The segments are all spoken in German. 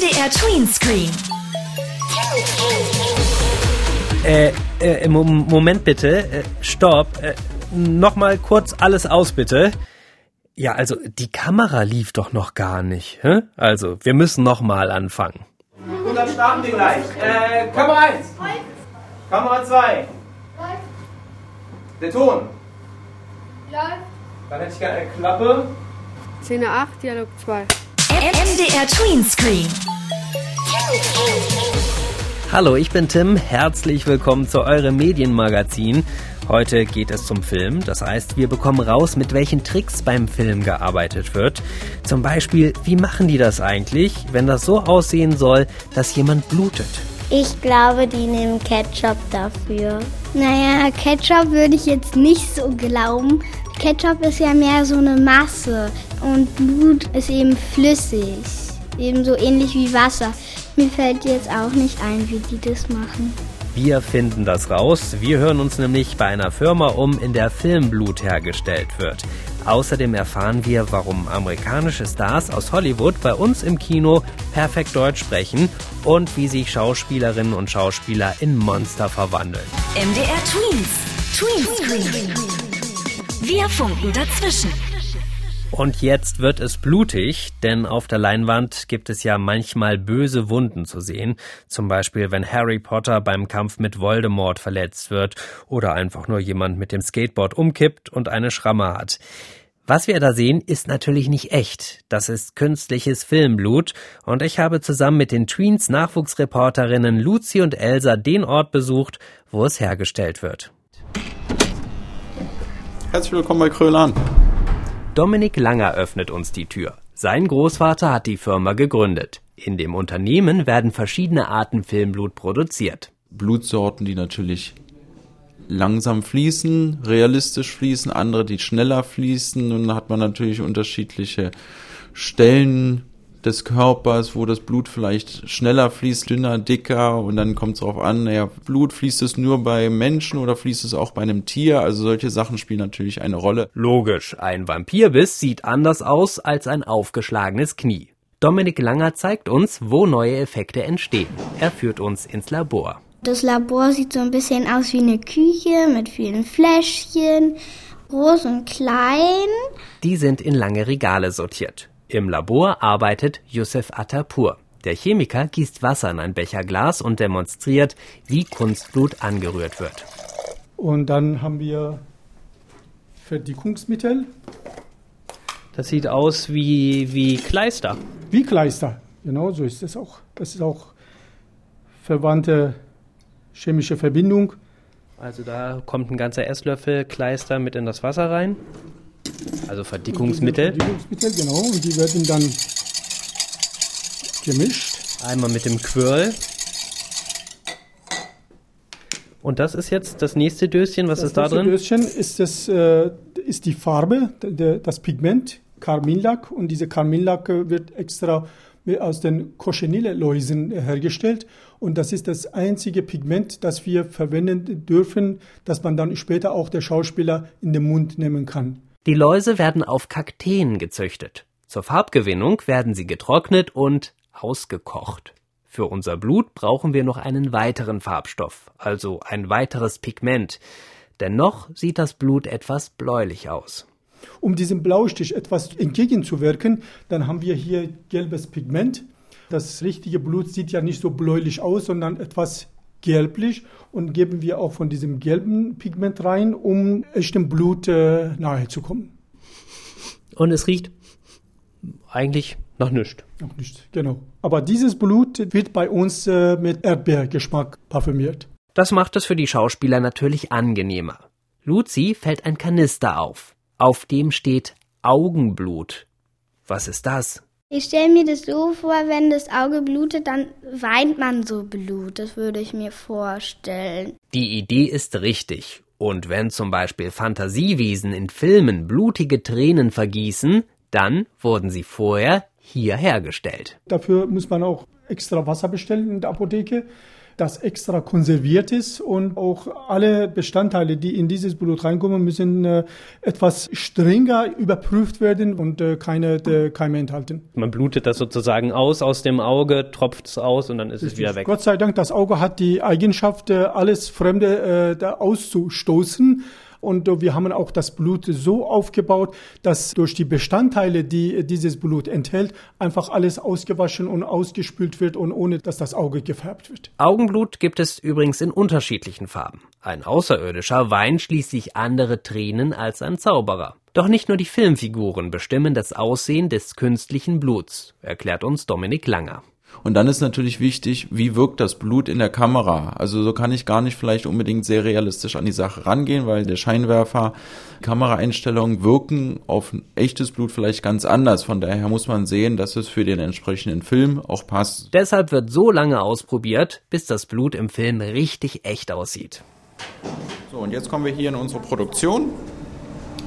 MDR Tween Screen. Äh, äh, Moment bitte. Äh, stopp. Äh, Nochmal kurz alles aus, bitte. Ja, also die Kamera lief doch noch gar nicht. Hä? Also, wir müssen nochmal anfangen. Und dann starten wir gleich. Äh, Kamera 1. Kamera 2. Der Ton. Dann hätte ich gerne eine Klappe. Szene 8, Dialog 2. MDR Tween Screen. Hallo, ich bin Tim. Herzlich willkommen zu eurem Medienmagazin. Heute geht es zum Film. Das heißt, wir bekommen raus, mit welchen Tricks beim Film gearbeitet wird. Zum Beispiel, wie machen die das eigentlich, wenn das so aussehen soll, dass jemand blutet? Ich glaube, die nehmen Ketchup dafür. Naja, Ketchup würde ich jetzt nicht so glauben. Ketchup ist ja mehr so eine Masse und Blut ist eben flüssig. Ebenso ähnlich wie Wasser. Mir fällt jetzt auch nicht ein, wie die das machen. Wir finden das raus. Wir hören uns nämlich bei einer Firma um, in der Filmblut hergestellt wird. Außerdem erfahren wir, warum amerikanische Stars aus Hollywood bei uns im Kino perfekt Deutsch sprechen und wie sich Schauspielerinnen und Schauspieler in Monster verwandeln. MDR Tweens. Tween Screen. Wir funken dazwischen. Und jetzt wird es blutig, denn auf der Leinwand gibt es ja manchmal böse Wunden zu sehen. Zum Beispiel, wenn Harry Potter beim Kampf mit Voldemort verletzt wird oder einfach nur jemand mit dem Skateboard umkippt und eine Schramme hat. Was wir da sehen, ist natürlich nicht echt. Das ist künstliches Filmblut. Und ich habe zusammen mit den Tweens Nachwuchsreporterinnen Luzi und Elsa den Ort besucht, wo es hergestellt wird. Herzlich willkommen bei Krölan. Dominik Langer öffnet uns die Tür. Sein Großvater hat die Firma gegründet. In dem Unternehmen werden verschiedene Arten Filmblut produziert. Blutsorten, die natürlich langsam fließen, realistisch fließen, andere, die schneller fließen. Und dann hat man natürlich unterschiedliche Stellen des Körpers, wo das Blut vielleicht schneller fließt, dünner, dicker und dann kommt es darauf an, naja, Blut fließt es nur bei Menschen oder fließt es auch bei einem Tier? Also solche Sachen spielen natürlich eine Rolle. Logisch, ein Vampirbiss sieht anders aus als ein aufgeschlagenes Knie. Dominik Langer zeigt uns, wo neue Effekte entstehen. Er führt uns ins Labor. Das Labor sieht so ein bisschen aus wie eine Küche mit vielen Fläschchen, groß und klein. Die sind in lange Regale sortiert. Im Labor arbeitet Youssef Atapur. Der Chemiker gießt Wasser in ein Becherglas und demonstriert, wie Kunstblut angerührt wird. Und dann haben wir Verdickungsmittel. Das sieht aus wie, wie Kleister. Wie Kleister, genau so ist es auch. Das ist auch verwandte chemische Verbindung. Also da kommt ein ganzer Esslöffel Kleister mit in das Wasser rein. Also Verdickungsmittel. Verdickungsmittel, genau. Und die werden dann gemischt. Einmal mit dem Quirl. Und das ist jetzt das nächste Döschen. Was das ist da drin? Das Döschen ist, das, äh, ist die Farbe, das Pigment, Carminlack. Und diese Carminlack wird extra aus den Cochenille-Läusen hergestellt. Und das ist das einzige Pigment, das wir verwenden dürfen, das man dann später auch der Schauspieler in den Mund nehmen kann. Die Läuse werden auf Kakteen gezüchtet. Zur Farbgewinnung werden sie getrocknet und ausgekocht. Für unser Blut brauchen wir noch einen weiteren Farbstoff, also ein weiteres Pigment. Dennoch sieht das Blut etwas bläulich aus. Um diesem Blaustich etwas entgegenzuwirken, dann haben wir hier gelbes Pigment. Das richtige Blut sieht ja nicht so bläulich aus, sondern etwas gelblich und geben wir auch von diesem gelben Pigment rein, um echtem Blut äh, nahe zu kommen. Und es riecht eigentlich nach nichts. Noch nicht, genau. Aber dieses Blut wird bei uns äh, mit Erdbeergeschmack parfümiert. Das macht es für die Schauspieler natürlich angenehmer. Luzi fällt ein Kanister auf. Auf dem steht Augenblut. Was ist das? Ich stelle mir das so vor, wenn das Auge blutet, dann weint man so Blut. Das würde ich mir vorstellen. Die Idee ist richtig. Und wenn zum Beispiel Fantasiewesen in Filmen blutige Tränen vergießen, dann wurden sie vorher hier hergestellt. Dafür muss man auch extra Wasser bestellen in der Apotheke. Das extra konserviert ist und auch alle Bestandteile, die in dieses Blut reinkommen, müssen äh, etwas strenger überprüft werden und äh, keine äh, Keime enthalten. Man blutet das sozusagen aus aus dem Auge, tropft es aus und dann ist es wieder weg. Gott sei Dank, das Auge hat die Eigenschaft, alles Fremde da auszustoßen. Und äh, wir haben auch das Blut so aufgebaut, dass durch die Bestandteile, die dieses Blut enthält, einfach alles ausgewaschen und ausgespült wird und ohne dass das Auge gefärbt wird. Augenblut gibt es übrigens in unterschiedlichen Farben. Ein Außerirdischer weint schließlich andere Tränen als ein Zauberer. Doch nicht nur die Filmfiguren bestimmen das Aussehen des künstlichen Bluts, erklärt uns Dominik Langer. Und dann ist natürlich wichtig, wie wirkt das Blut in der Kamera? Also so kann ich gar nicht vielleicht unbedingt sehr realistisch an die Sache rangehen, weil der Scheinwerfer, Kameraeinstellungen wirken auf echtes Blut vielleicht ganz anders. Von daher muss man sehen, dass es für den entsprechenden Film auch passt. Deshalb wird so lange ausprobiert, bis das Blut im Film richtig echt aussieht. So, und jetzt kommen wir hier in unsere Produktion.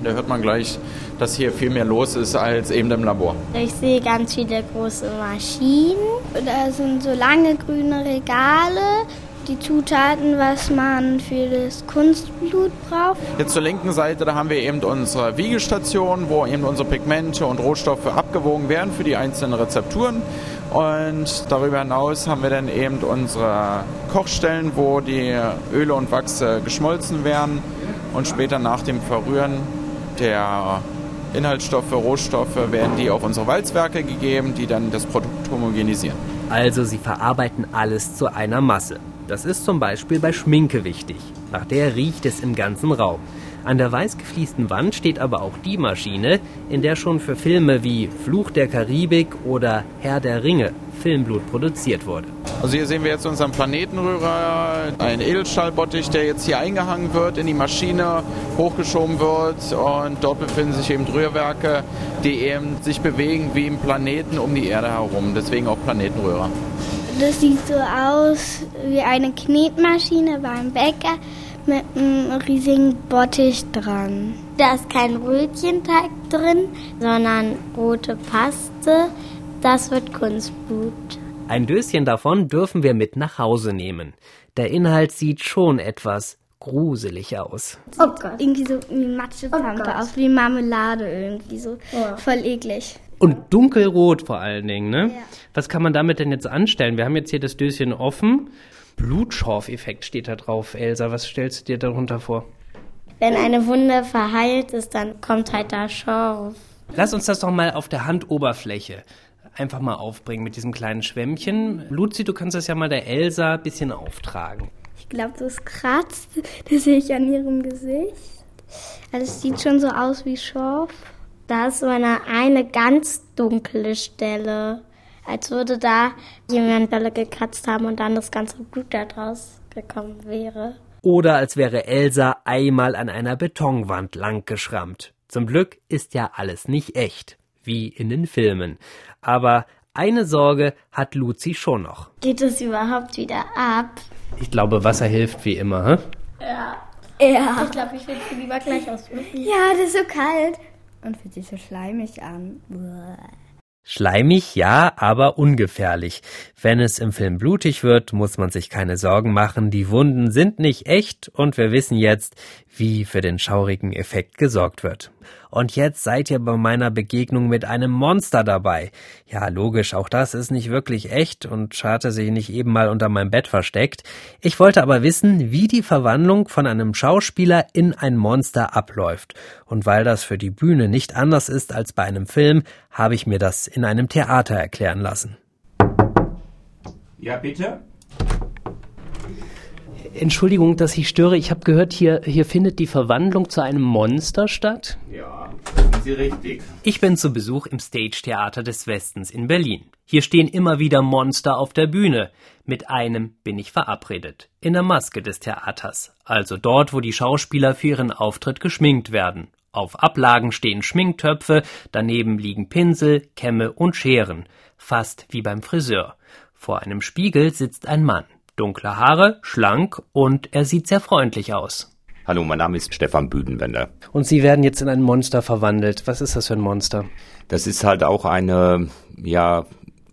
Da hört man gleich, dass hier viel mehr los ist als eben im Labor. Ich sehe ganz viele große Maschinen. Da sind so lange grüne Regale. Die Zutaten, was man für das Kunstblut braucht. Jetzt zur linken Seite, da haben wir eben unsere Wiegestation, wo eben unsere Pigmente und Rohstoffe abgewogen werden für die einzelnen Rezepturen. Und darüber hinaus haben wir dann eben unsere Kochstellen, wo die Öle und Wachse geschmolzen werden und später nach dem Verrühren der Inhaltsstoffe, Rohstoffe werden die auf unsere Walzwerke gegeben, die dann das Produkt homogenisieren. Also sie verarbeiten alles zu einer Masse. Das ist zum Beispiel bei Schminke wichtig. Nach der riecht es im ganzen Raum. An der weiß gefliesten Wand steht aber auch die Maschine, in der schon für Filme wie Fluch der Karibik oder Herr der Ringe Filmblut produziert wurde. Also hier sehen wir jetzt unseren Planetenrührer, einen Edelstahlbottich, der jetzt hier eingehangen wird, in die Maschine hochgeschoben wird und dort befinden sich eben Rührwerke, die eben sich bewegen wie im Planeten um die Erde herum, deswegen auch Planetenrührer. Das sieht so aus wie eine Knetmaschine beim Bäcker mit einem riesigen Bottich dran. Da ist kein Brötchenteig drin, sondern rote Paste. Das wird Kunstblut. Ein Döschen davon dürfen wir mit nach Hause nehmen. Der Inhalt sieht schon etwas gruselig aus. Oh Gott. Irgendwie so wie Matschepampe Oh aus, wie Marmelade irgendwie so. Voll eklig. Und dunkelrot vor allen Dingen, ne? Ja. Was kann man damit denn jetzt anstellen? Wir haben jetzt hier das Döschen offen. Blutschorf-Effekt steht da drauf, Elsa. Was stellst du dir darunter vor? Wenn eine Wunde verheilt ist, dann kommt halt da Schorf. Lass uns das doch mal auf der Handoberfläche einfach mal aufbringen mit diesem kleinen Schwämmchen. Luzi, du kannst das ja mal der Elsa ein bisschen auftragen. Ich glaube, das kratzt. Das sehe ich an ihrem Gesicht. Also es sieht schon so aus wie Schorf. Da ist so eine, eine ganz dunkle Stelle. Als würde da jemand Bälle gekratzt haben und dann das ganze Blut da draus gekommen wäre. Oder als wäre Elsa einmal an einer Betonwand langgeschrammt. Zum Glück ist ja alles nicht echt, wie in den Filmen. Aber eine Sorge hat Luzi schon noch. Geht es überhaupt wieder ab? Ich glaube, Wasser hilft wie immer, hä? Ja. Ja. Ich glaube, ich will sie lieber gleich auswürfen. Ja, das ist so kalt. Und fühlt sich so schleimig an. Uah. Schleimig, ja, aber ungefährlich. Wenn es im Film blutig wird, muss man sich keine Sorgen machen. Die Wunden sind nicht echt und wir wissen jetzt, wie für den schaurigen Effekt gesorgt wird. Und jetzt seid ihr bei meiner Begegnung mit einem Monster dabei. Ja, logisch, auch das ist nicht wirklich echt und hatte sich nicht eben mal unter meinem Bett versteckt. Ich wollte aber wissen, wie die Verwandlung von einem Schauspieler in ein Monster abläuft. Und weil das für die Bühne nicht anders ist als bei einem Film, habe ich mir das in einem Theater erklären lassen. Ja, bitte? Entschuldigung, dass ich störe. Ich habe gehört, hier, hier findet die Verwandlung zu einem Monster statt. Ja, Sie richtig. Ich bin zu Besuch im Stage Theater des Westens in Berlin. Hier stehen immer wieder Monster auf der Bühne. Mit einem bin ich verabredet. In der Maske des Theaters. Also dort, wo die Schauspieler für ihren Auftritt geschminkt werden. Auf Ablagen stehen Schminktöpfe, daneben liegen Pinsel, Kämme und Scheren. Fast wie beim Friseur. Vor einem Spiegel sitzt ein Mann. Dunkle Haare, schlank und er sieht sehr freundlich aus. Hallo, mein Name ist Stefan Büdenwender. Und Sie werden jetzt in ein Monster verwandelt. Was ist das für ein Monster? Das ist halt auch eine, ja,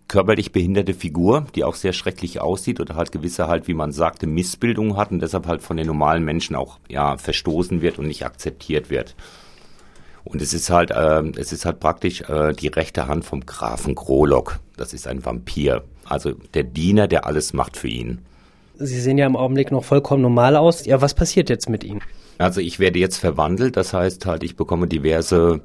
körperlich behinderte Figur, die auch sehr schrecklich aussieht oder halt gewisse halt, wie man sagte, Missbildungen hat und deshalb halt von den normalen Menschen auch ja verstoßen wird und nicht akzeptiert wird. Und es ist halt, äh, es ist halt praktisch äh, die rechte Hand vom Grafen Grolock. Das ist ein Vampir, also der Diener, der alles macht für ihn. Sie sehen ja im Augenblick noch vollkommen normal aus. Ja, was passiert jetzt mit Ihnen? Also ich werde jetzt verwandelt, das heißt halt, ich bekomme diverse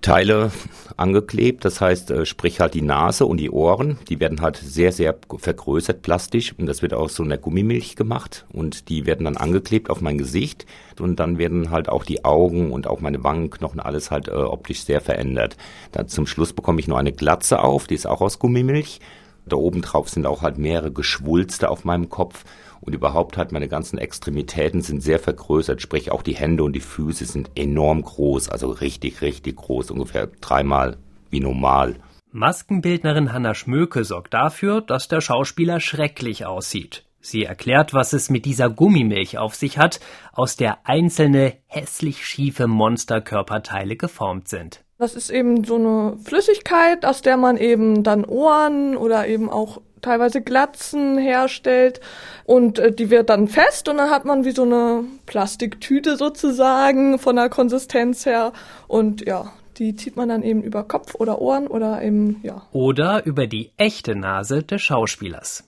Teile angeklebt, das heißt, äh, sprich halt die Nase und die Ohren, die werden halt sehr, sehr vergrößert plastisch und das wird aus so einer Gummimilch gemacht und die werden dann angeklebt auf mein Gesicht und dann werden halt auch die Augen und auch meine Wangenknochen alles halt äh, optisch sehr verändert. Dann zum Schluss bekomme ich nur eine Glatze auf, die ist auch aus Gummimilch. Da oben drauf sind auch halt mehrere Geschwulste auf meinem Kopf und überhaupt halt meine ganzen Extremitäten sind sehr vergrößert, sprich auch die Hände und die Füße sind enorm groß, also richtig, richtig groß, ungefähr dreimal wie normal. Maskenbildnerin Hanna Schmöke sorgt dafür, dass der Schauspieler schrecklich aussieht. Sie erklärt, was es mit dieser Gummimilch auf sich hat, aus der einzelne hässlich schiefe Monsterkörperteile geformt sind. Das ist eben so eine Flüssigkeit, aus der man eben dann Ohren oder eben auch teilweise Glatzen herstellt und äh, die wird dann fest und dann hat man wie so eine Plastiktüte sozusagen von der Konsistenz her und ja, die zieht man dann eben über Kopf oder Ohren oder eben, ja. Oder über die echte Nase des Schauspielers.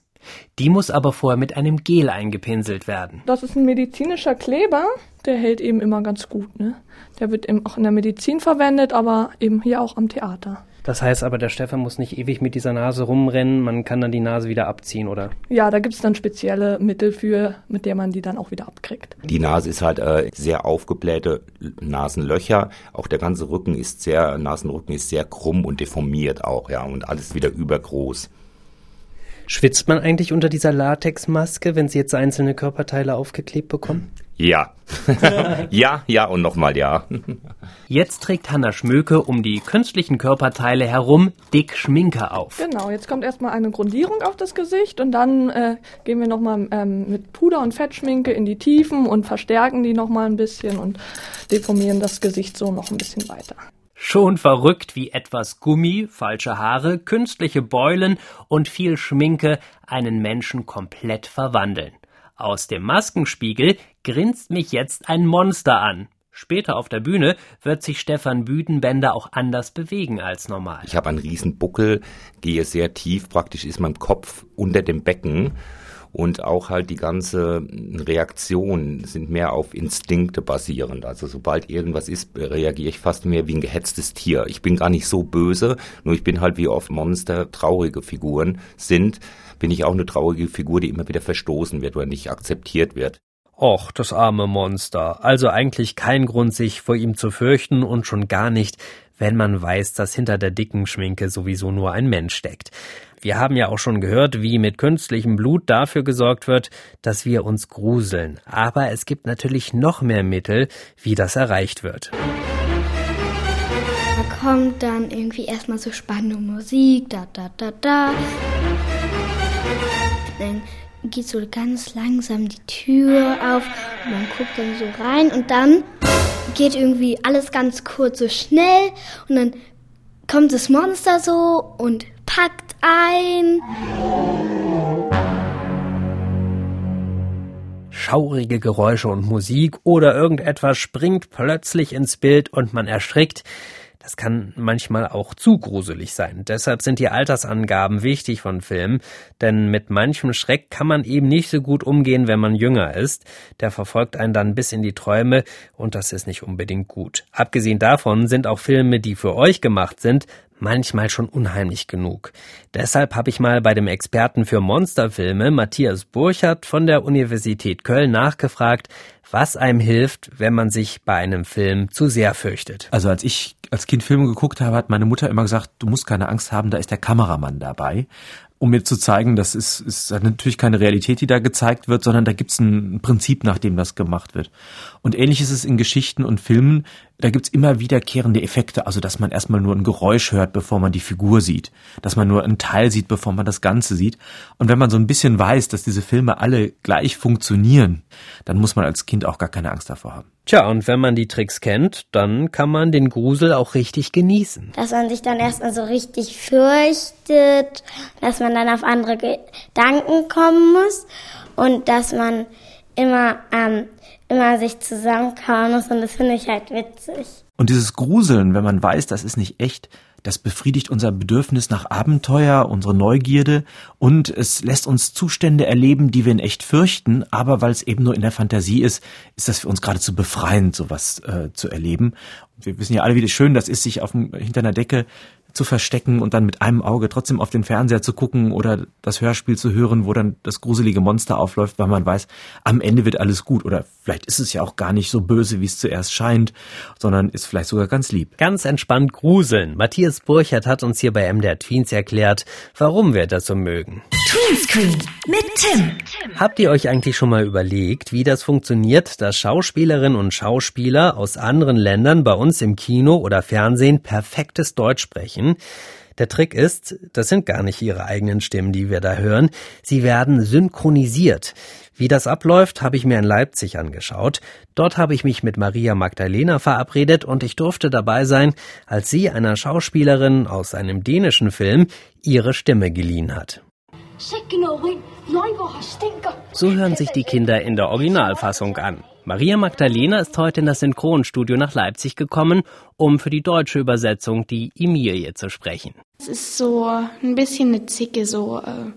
Die muss aber vorher mit einem Gel eingepinselt werden. Das ist ein medizinischer Kleber, der hält eben immer ganz gut. Ne? Der wird eben auch in der Medizin verwendet, aber eben hier auch am Theater. Das heißt aber, der Stefan muss nicht ewig mit dieser Nase rumrennen, man kann dann die Nase wieder abziehen, oder? Ja, da gibt es dann spezielle Mittel für, mit der man die dann auch wieder abkriegt. Die Nase ist halt äh, sehr aufgeblähte Nasenlöcher. Auch der ganze Rücken ist sehr, Nasenrücken ist sehr krumm und deformiert auch, ja, und alles wieder übergroß. Schwitzt man eigentlich unter dieser Latexmaske, wenn Sie jetzt einzelne Körperteile aufgeklebt bekommen? Ja. ja, ja und nochmal ja. Jetzt trägt Hanna Schmöke um die künstlichen Körperteile herum dick Schminke auf. Genau, jetzt kommt erstmal eine Grundierung auf das Gesicht und dann äh, gehen wir nochmal ähm, mit Puder und Fettschminke in die Tiefen und verstärken die nochmal ein bisschen und deformieren das Gesicht so noch ein bisschen weiter. Schon verrückt, wie etwas Gummi, falsche Haare, künstliche Beulen und viel Schminke einen Menschen komplett verwandeln. Aus dem Maskenspiegel grinst mich jetzt ein Monster an. Später auf der Bühne wird sich Stefan Büdenbender auch anders bewegen als normal. Ich habe einen riesen Buckel, gehe sehr tief, praktisch ist mein Kopf unter dem Becken und auch halt die ganze Reaktion sind mehr auf Instinkte basierend. Also sobald irgendwas ist, reagiere ich fast mehr wie ein gehetztes Tier. Ich bin gar nicht so böse, nur ich bin halt wie oft Monster traurige Figuren sind, bin ich auch eine traurige Figur, die immer wieder verstoßen wird oder nicht akzeptiert wird. Och, das arme Monster. Also eigentlich kein Grund, sich vor ihm zu fürchten und schon gar nicht, wenn man weiß, dass hinter der dicken Schminke sowieso nur ein Mensch steckt. Wir haben ja auch schon gehört, wie mit künstlichem Blut dafür gesorgt wird, dass wir uns gruseln. Aber es gibt natürlich noch mehr Mittel, wie das erreicht wird. Da kommt dann irgendwie erstmal so spannende Musik, da, da, da, da. Dann geht so ganz langsam die Tür auf und man guckt dann so rein und dann geht irgendwie alles ganz kurz so schnell und dann kommt das Monster so und packt ein. Schaurige Geräusche und Musik oder irgendetwas springt plötzlich ins Bild und man erschrickt. Das kann manchmal auch zu gruselig sein. Deshalb sind die Altersangaben wichtig von Filmen, denn mit manchem Schreck kann man eben nicht so gut umgehen, wenn man jünger ist. Der verfolgt einen dann bis in die Träume und das ist nicht unbedingt gut. Abgesehen davon sind auch Filme, die für euch gemacht sind, manchmal schon unheimlich genug. Deshalb habe ich mal bei dem Experten für Monsterfilme Matthias Burchardt von der Universität Köln nachgefragt, was einem hilft, wenn man sich bei einem Film zu sehr fürchtet. Also als ich als Kind Filme geguckt habe, hat meine Mutter immer gesagt, du musst keine Angst haben, da ist der Kameramann dabei um mir zu zeigen, das ist, ist natürlich keine Realität, die da gezeigt wird, sondern da gibt es ein Prinzip, nach dem das gemacht wird. Und ähnlich ist es in Geschichten und Filmen. Da gibt's immer wiederkehrende Effekte, also dass man erstmal nur ein Geräusch hört, bevor man die Figur sieht, dass man nur einen Teil sieht, bevor man das Ganze sieht. Und wenn man so ein bisschen weiß, dass diese Filme alle gleich funktionieren, dann muss man als Kind auch gar keine Angst davor haben. Tja, und wenn man die Tricks kennt, dann kann man den Grusel auch richtig genießen. Dass man sich dann erstmal so richtig fürchtet, dass man dann auf andere Gedanken kommen muss und dass man immer ähm, immer sich zusammenkauen muss und das finde ich halt witzig. Und dieses Gruseln, wenn man weiß, das ist nicht echt, das befriedigt unser Bedürfnis nach Abenteuer, unsere Neugierde und es lässt uns Zustände erleben, die wir in echt fürchten, aber weil es eben nur in der Fantasie ist, ist das für uns geradezu befreiend, sowas äh, zu erleben. Wir wissen ja alle, wie schön das ist, sich auf dem, hinter einer Decke zu verstecken und dann mit einem Auge trotzdem auf den Fernseher zu gucken oder das Hörspiel zu hören, wo dann das gruselige Monster aufläuft, weil man weiß, am Ende wird alles gut oder vielleicht ist es ja auch gar nicht so böse, wie es zuerst scheint, sondern ist vielleicht sogar ganz lieb. Ganz entspannt gruseln. Matthias Burchert hat uns hier bei MDR Tweens erklärt, warum wir das so mögen. Tweenscreen mit Tim. Habt ihr euch eigentlich schon mal überlegt, wie das funktioniert, dass Schauspielerinnen und Schauspieler aus anderen Ländern bei uns im Kino oder Fernsehen perfektes Deutsch sprechen? Der Trick ist, das sind gar nicht ihre eigenen Stimmen, die wir da hören. Sie werden synchronisiert. Wie das abläuft, habe ich mir in Leipzig angeschaut. Dort habe ich mich mit Maria Magdalena verabredet und ich durfte dabei sein, als sie einer Schauspielerin aus einem dänischen Film ihre Stimme geliehen hat. So hören sich die Kinder in der Originalfassung an. Maria Magdalena ist heute in das Synchronstudio nach Leipzig gekommen, um für die deutsche Übersetzung die Emilie zu sprechen. Es ist so ein bisschen eine Zicke, so äh,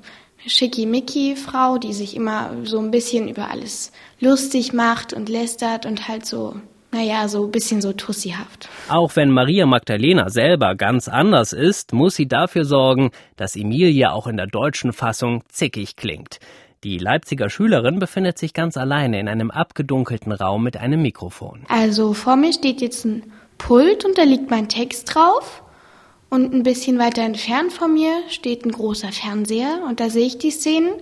Schickimicki-Frau, die sich immer so ein bisschen über alles lustig macht und lästert und halt so naja, so ein bisschen so tussihaft. Auch wenn Maria Magdalena selber ganz anders ist, muss sie dafür sorgen, dass Emilie auch in der deutschen Fassung zickig klingt. Die Leipziger Schülerin befindet sich ganz alleine in einem abgedunkelten Raum mit einem Mikrofon. Also vor mir steht jetzt ein Pult und da liegt mein Text drauf. Und ein bisschen weiter entfernt von mir steht ein großer Fernseher und da sehe ich die Szenen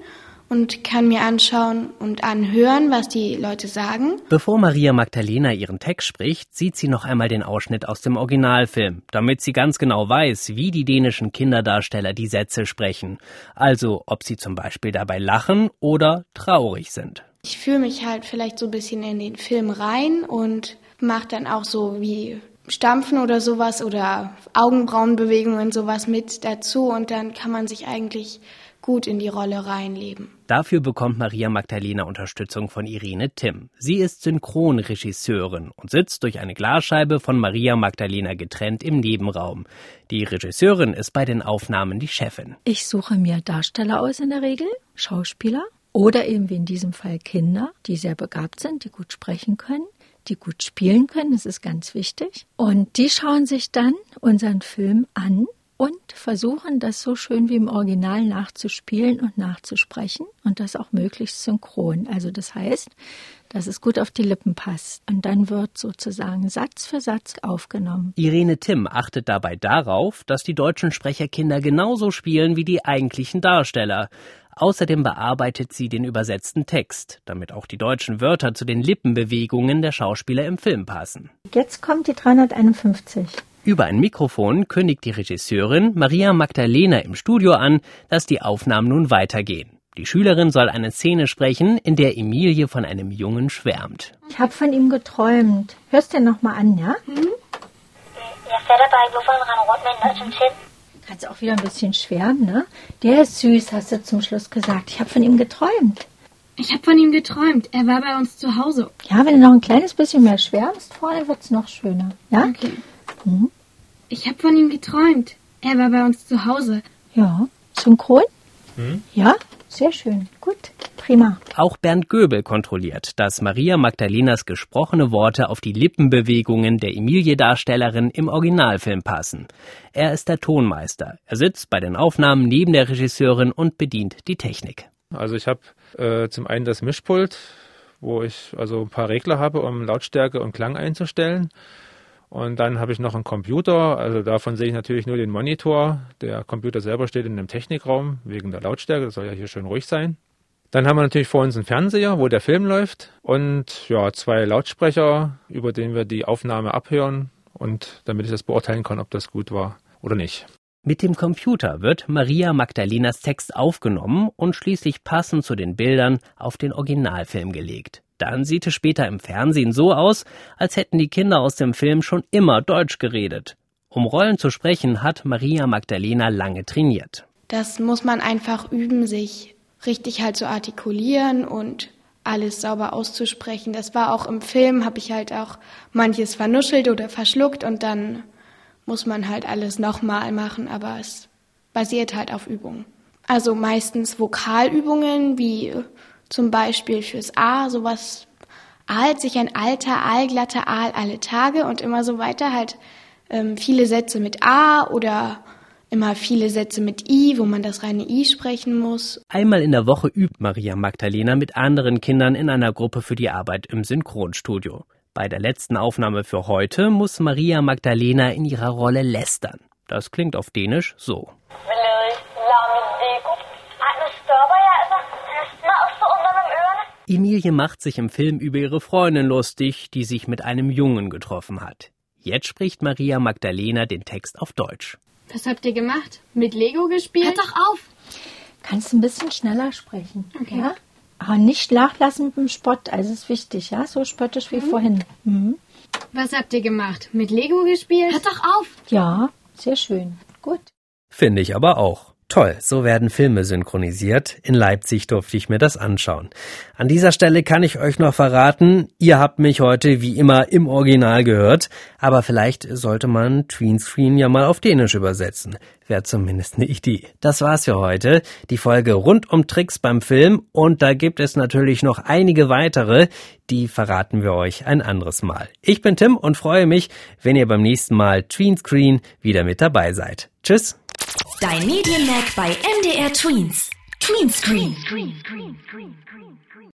und kann mir anschauen und anhören, was die Leute sagen. Bevor Maria Magdalena ihren Text spricht, sieht sie noch einmal den Ausschnitt aus dem Originalfilm, damit sie ganz genau weiß, wie die dänischen Kinderdarsteller die Sätze sprechen. Also, ob sie zum Beispiel dabei lachen oder traurig sind. Ich fühle mich halt vielleicht so ein bisschen in den Film rein und mache dann auch so wie Stampfen oder sowas oder Augenbrauenbewegungen sowas mit dazu und dann kann man sich eigentlich gut in die Rolle reinleben. Dafür bekommt Maria Magdalena Unterstützung von Irene Timm. Sie ist Synchronregisseurin und sitzt durch eine Glasscheibe von Maria Magdalena getrennt im Nebenraum. Die Regisseurin ist bei den Aufnahmen die Chefin. Ich suche mir Darsteller aus in der Regel, Schauspieler oder eben wie in diesem Fall Kinder, die sehr begabt sind, die gut sprechen können die gut spielen können, das ist ganz wichtig. Und die schauen sich dann unseren Film an und versuchen, das so schön wie im Original nachzuspielen und nachzusprechen und das auch möglichst synchron. Also das heißt, dass es gut auf die Lippen passt. Und dann wird sozusagen Satz für Satz aufgenommen. Irene Timm achtet dabei darauf, dass die deutschen Sprecherkinder genauso spielen wie die eigentlichen Darsteller. Außerdem bearbeitet sie den übersetzten Text, damit auch die deutschen Wörter zu den Lippenbewegungen der Schauspieler im Film passen. Jetzt kommt die 351. Über ein Mikrofon kündigt die Regisseurin Maria Magdalena im Studio an, dass die Aufnahmen nun weitergehen. Die Schülerin soll eine Szene sprechen, in der Emilie von einem Jungen schwärmt. Ich habe von ihm geträumt. Hörst du noch mal an, ja? Mhm. Kannst auch wieder ein bisschen schwärmen, ne? Der ist süß, hast du zum Schluss gesagt. Ich habe von ihm geträumt. Ich habe von ihm geträumt. Er war bei uns zu Hause. Ja, wenn du noch ein kleines bisschen mehr schwärmst, vorne wird es noch schöner. Ja? Okay. Mhm. Ich habe von ihm geträumt. Er war bei uns zu Hause. Ja. Synchron? Hm? Ja, sehr schön. Gut. Prima. Auch Bernd Göbel kontrolliert, dass Maria Magdalenas gesprochene Worte auf die Lippenbewegungen der Emilie-Darstellerin im Originalfilm passen. Er ist der Tonmeister. Er sitzt bei den Aufnahmen neben der Regisseurin und bedient die Technik. Also ich habe äh, zum einen das Mischpult, wo ich also ein paar Regler habe, um Lautstärke und Klang einzustellen. Und dann habe ich noch einen Computer, also davon sehe ich natürlich nur den Monitor. Der Computer selber steht in einem Technikraum wegen der Lautstärke, das soll ja hier schön ruhig sein. Dann haben wir natürlich vor uns einen Fernseher, wo der Film läuft und ja, zwei Lautsprecher, über den wir die Aufnahme abhören und damit ich das beurteilen kann, ob das gut war oder nicht. Mit dem Computer wird Maria Magdalenas Text aufgenommen und schließlich passend zu den Bildern auf den Originalfilm gelegt. Dann sieht es später im Fernsehen so aus, als hätten die Kinder aus dem Film schon immer Deutsch geredet. Um Rollen zu sprechen, hat Maria Magdalena lange trainiert. Das muss man einfach üben, sich richtig halt zu artikulieren und alles sauber auszusprechen. Das war auch im Film, habe ich halt auch manches vernuschelt oder verschluckt und dann muss man halt alles nochmal machen, aber es basiert halt auf Übungen. Also meistens Vokalübungen, wie zum Beispiel fürs A, sowas ahlt sich ein alter, allglatter Aal alle Tage und immer so weiter, halt ähm, viele Sätze mit A oder immer viele Sätze mit I, wo man das reine I sprechen muss. Einmal in der Woche übt Maria Magdalena mit anderen Kindern in einer Gruppe für die Arbeit im Synchronstudio. Bei der letzten Aufnahme für heute muss Maria Magdalena in ihrer Rolle lästern. Das klingt auf Dänisch so. Emilie macht sich im Film über ihre Freundin lustig, die sich mit einem Jungen getroffen hat. Jetzt spricht Maria Magdalena den Text auf Deutsch. Was habt ihr gemacht? Mit Lego gespielt? Hört doch auf! Kannst ein bisschen schneller sprechen. Okay. Ja? Aber nicht nachlassen mit dem Spott, also ist wichtig, ja? So spöttisch wie mhm. vorhin. Mhm. Was habt ihr gemacht? Mit Lego gespielt? Hört doch auf! Ja, sehr schön. Gut. Finde ich aber auch. Toll, so werden Filme synchronisiert. In Leipzig durfte ich mir das anschauen. An dieser Stelle kann ich euch noch verraten, ihr habt mich heute wie immer im Original gehört, aber vielleicht sollte man Tweenscreen ja mal auf Dänisch übersetzen. Wäre zumindest eine Idee. Das war's für heute. Die Folge rund um Tricks beim Film und da gibt es natürlich noch einige weitere, die verraten wir euch ein anderes Mal. Ich bin Tim und freue mich, wenn ihr beim nächsten Mal Tweenscreen wieder mit dabei seid. Tschüss! Dein Medienmerk bei MDR Tweens. Tweenscreen.